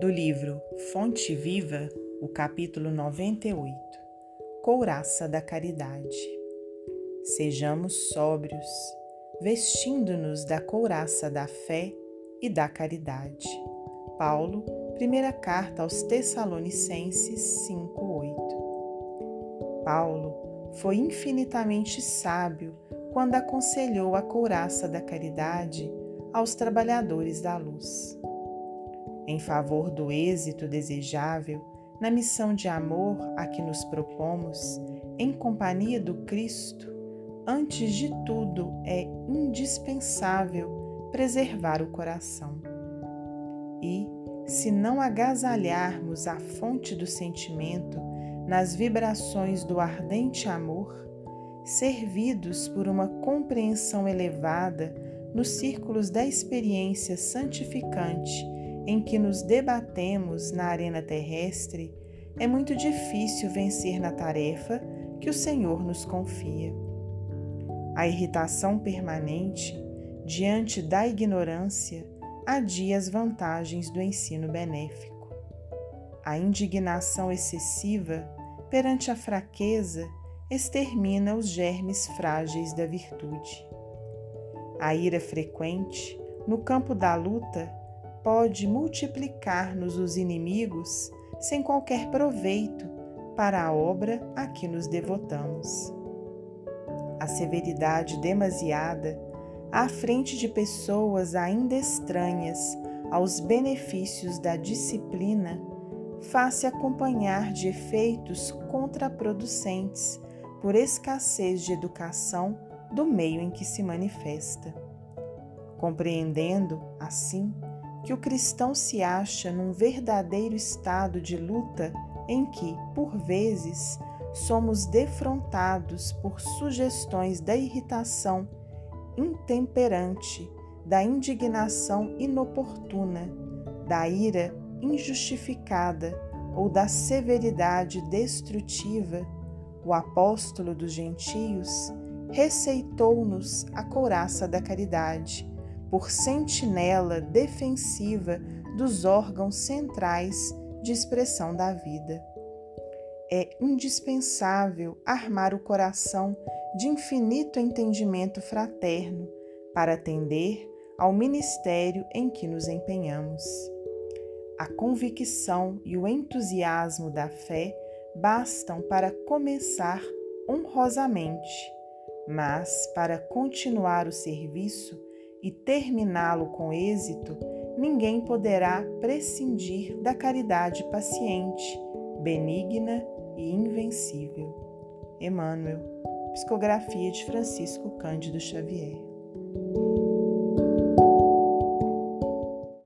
do livro Fonte Viva, o capítulo 98 Couraça da Caridade. Sejamos sóbrios, vestindo-nos da couraça da fé e da caridade. Paulo, primeira carta aos Tessalonicenses 5:8. Paulo foi infinitamente sábio quando aconselhou a couraça da caridade aos trabalhadores da luz. Em favor do êxito desejável na missão de amor a que nos propomos, em companhia do Cristo, antes de tudo é indispensável preservar o coração. E, se não agasalharmos a fonte do sentimento nas vibrações do ardente amor, servidos por uma compreensão elevada nos círculos da experiência santificante em que nos debatemos na arena terrestre, é muito difícil vencer na tarefa que o Senhor nos confia. A irritação permanente diante da ignorância adia as vantagens do ensino benéfico. A indignação excessiva perante a fraqueza extermina os germes frágeis da virtude. A ira frequente, no campo da luta, pode multiplicar-nos os inimigos sem qualquer proveito para a obra a que nos devotamos. A severidade demasiada à frente de pessoas ainda estranhas aos benefícios da disciplina faz-se acompanhar de efeitos contraproducentes por escassez de educação do meio em que se manifesta. Compreendendo, assim, que o cristão se acha num verdadeiro estado de luta em que, por vezes, somos defrontados por sugestões da irritação intemperante, da indignação inoportuna, da ira injustificada ou da severidade destrutiva, o apóstolo dos gentios receitou-nos a couraça da caridade, por sentinela defensiva dos órgãos centrais de expressão da vida. É indispensável armar o coração de infinito entendimento fraterno para atender ao ministério em que nos empenhamos. A convicção e o entusiasmo da fé bastam para começar honrosamente mas para continuar o serviço e terminá-lo com êxito, ninguém poderá prescindir da caridade paciente, benigna e invencível. Emmanuel, Psicografia de Francisco Cândido Xavier.